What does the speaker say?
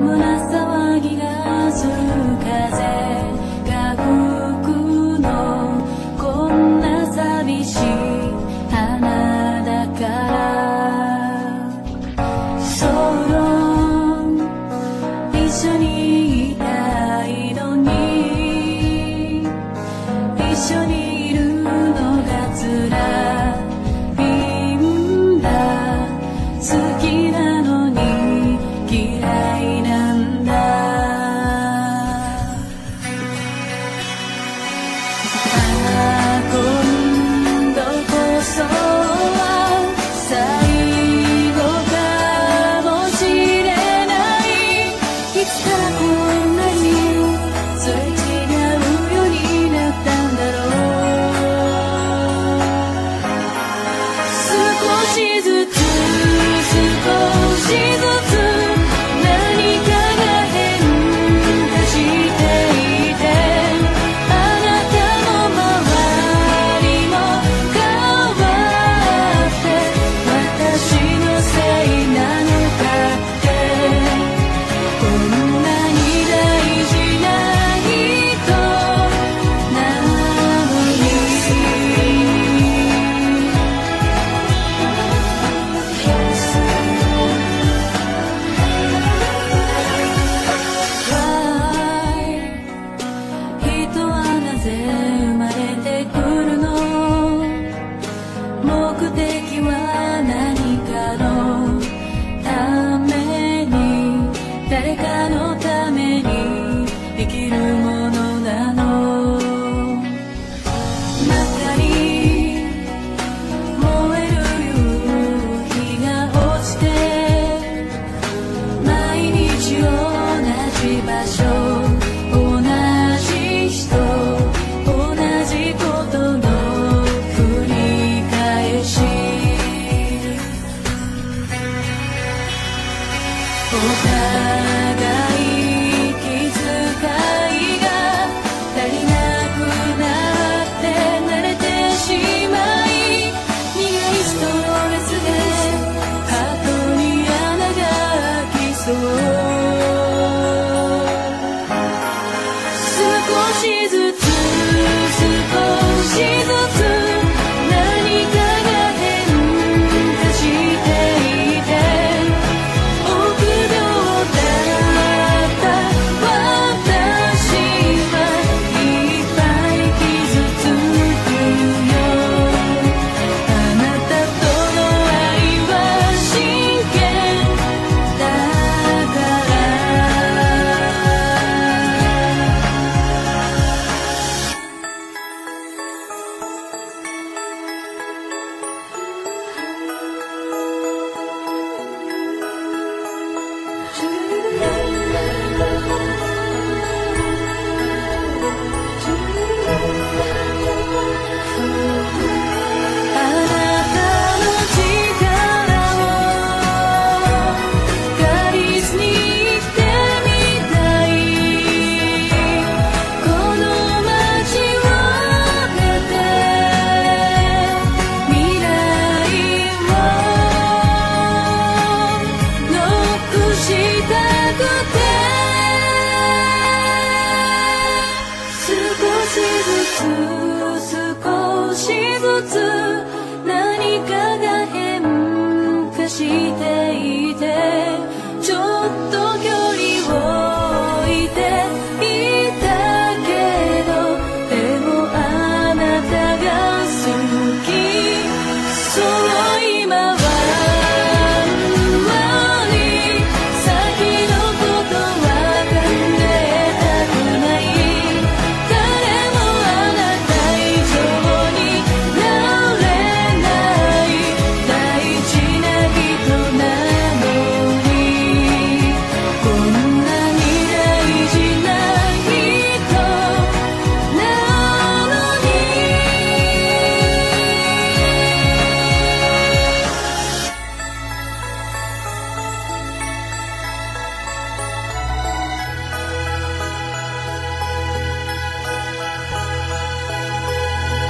胸騒ぎがする風でまたに燃える夕日が落ちて毎日同じ場所。